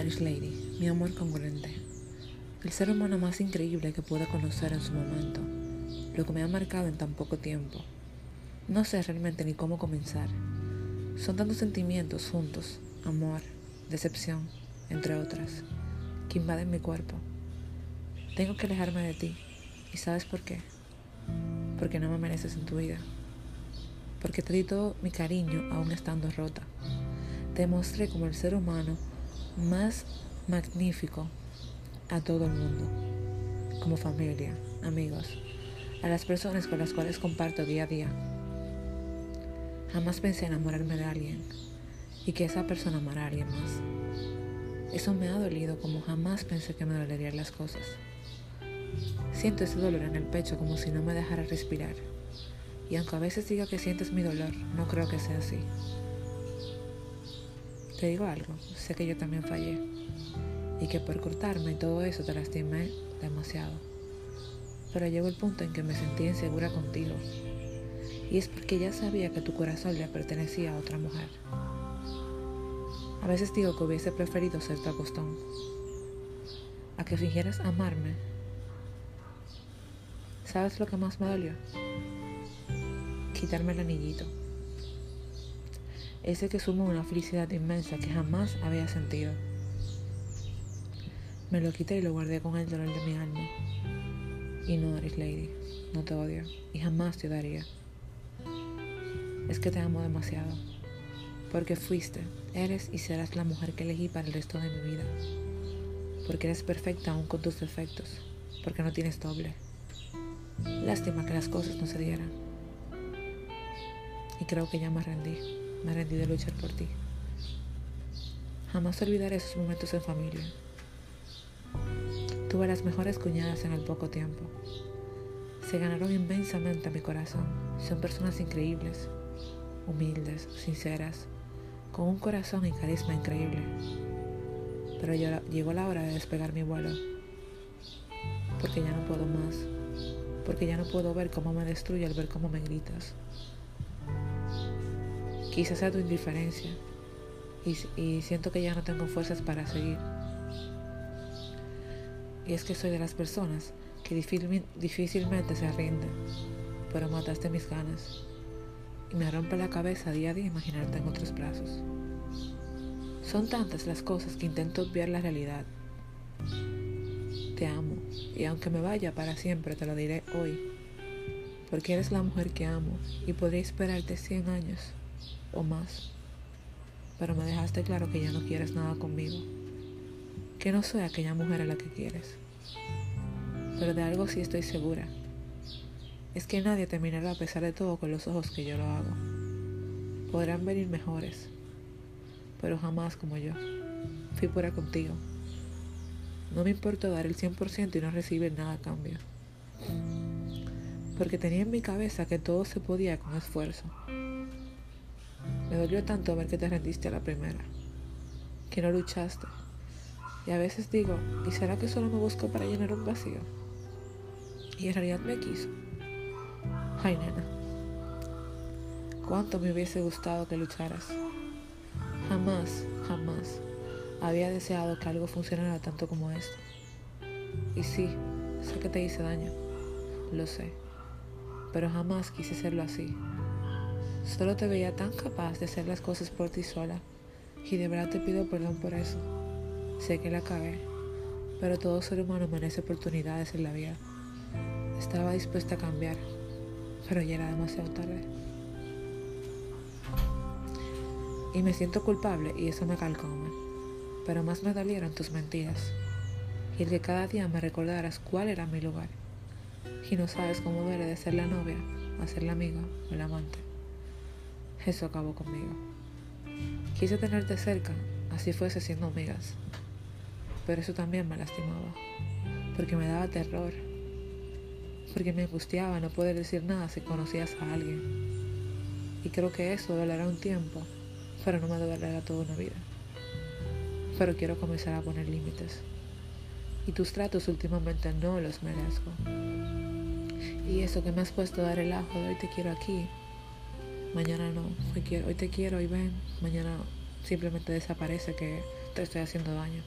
Irish Lady, mi amor congruente. El ser humano más increíble que pude conocer en su momento. Lo que me ha marcado en tan poco tiempo. No sé realmente ni cómo comenzar. Son tantos sentimientos juntos. Amor, decepción, entre otras, que invaden mi cuerpo. Tengo que alejarme de ti. ¿Y sabes por qué? Porque no me mereces en tu vida. Porque te di todo mi cariño aún estando rota. Te mostré como el ser humano más magnífico a todo el mundo, como familia, amigos, a las personas con las cuales comparto día a día. Jamás pensé enamorarme de alguien y que esa persona amara a alguien más. Eso me ha dolido como jamás pensé que me dolerían las cosas. Siento ese dolor en el pecho como si no me dejara respirar. Y aunque a veces diga que sientes mi dolor, no creo que sea así. Te digo algo, sé que yo también fallé y que por cortarme y todo eso te lastimé demasiado. Pero llegó el punto en que me sentí insegura contigo y es porque ya sabía que tu corazón le pertenecía a otra mujer. A veces digo que hubiese preferido ser tu acostón, a que fingieras amarme. ¿Sabes lo que más me dolió? Quitarme el anillito ese que suma una felicidad inmensa que jamás había sentido. Me lo quité y lo guardé con el dolor de mi alma. Y no, eres Lady, no te odio y jamás te daría. Es que te amo demasiado, porque fuiste, eres y serás la mujer que elegí para el resto de mi vida. Porque eres perfecta aún con tus defectos, porque no tienes doble. Lástima que las cosas no se dieran. Y creo que ya me rendí me rendí de luchar por ti. Jamás olvidaré esos momentos en familia. Tuve las mejores cuñadas en el poco tiempo. Se ganaron inmensamente a mi corazón. Son personas increíbles, humildes, sinceras, con un corazón y carisma increíble. Pero llegó la hora de despegar mi vuelo. Porque ya no puedo más. Porque ya no puedo ver cómo me destruye al ver cómo me gritas. Quizás sea tu indiferencia y, siento que ya no tengo fuerzas para seguir. Y es que soy de las personas que difícilmente se rinden, pero mataste mis ganas y me rompe la cabeza día a día imaginarte en otros brazos. Son tantas las cosas que intento obviar la realidad. Te amo y aunque me vaya para siempre te lo diré hoy, porque eres la mujer que amo y podría esperarte 100 años o más. Pero me dejaste claro que ya no quieres nada conmigo. Que no soy aquella mujer a la que quieres. Pero de algo sí estoy segura. Es que nadie terminará a pesar de todo con los ojos que yo lo hago. Podrán venir mejores, pero jamás como yo. Fui pura contigo. No me importó dar el 100% y no recibir nada a cambio. Porque tenía en mi cabeza que todo se podía con esfuerzo. Me dolió tanto ver que te rendiste a la primera, que no luchaste. Y a veces digo, ¿y será que solo me busco para llenar un vacío? Y en realidad me quiso. Ay, nena, cuánto me hubiese gustado que lucharas. Jamás, jamás había deseado que algo funcionara tanto como esto. Y sí, sé que te hice daño, lo sé, pero jamás quise serlo así. Solo te veía tan capaz de hacer las cosas por ti sola y de verdad te pido perdón por eso. Sé que la cagué, pero todo ser humano merece oportunidades en la vida. Estaba dispuesta a cambiar, pero ya era demasiado tarde. Y me siento culpable y eso me calcoma. Pero más me dolieron tus mentiras y el que cada día me recordaras cuál era mi lugar. Y no sabes cómo duele de ser la novia, a ser la amiga o el amante. Eso acabó conmigo. Quise tenerte cerca, así fuese siendo amigas. Pero eso también me lastimaba, porque me daba terror, porque me angustiaba no poder decir nada si conocías a alguien. Y creo que eso dolerá un tiempo, pero no me dolerá toda una vida. Pero quiero comenzar a poner límites. Y tus tratos últimamente no los merezco. Y eso que me has puesto a dar el ajo de hoy te quiero aquí, mañana no, hoy, te quiero, hoy ven, mañana simplemente desaparece que te estoy haciendo daño.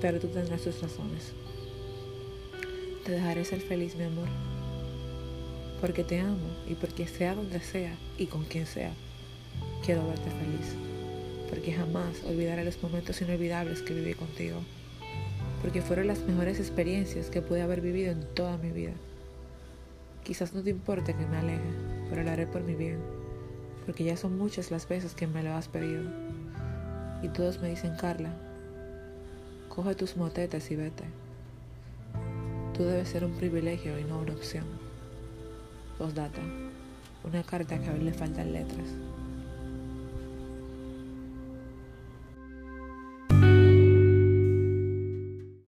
Pero tú tendrás tus razones. Te dejaré ser feliz, mi amor. Porque te amo y porque sea donde sea y con quien sea, quiero verte feliz. Porque jamás olvidaré los momentos inolvidables que viví contigo. Porque fueron las mejores experiencias que pude haber vivido en toda mi vida. Quizás no te importe que me aleje, pero lo haré por mi bien, porque ya son muchas las veces que me lo has pedido. Y todos me dicen, Carla, coge tus motetes y vete. Tú debes ser un privilegio y no una opción. Postdata, una carta que a él le faltan letras.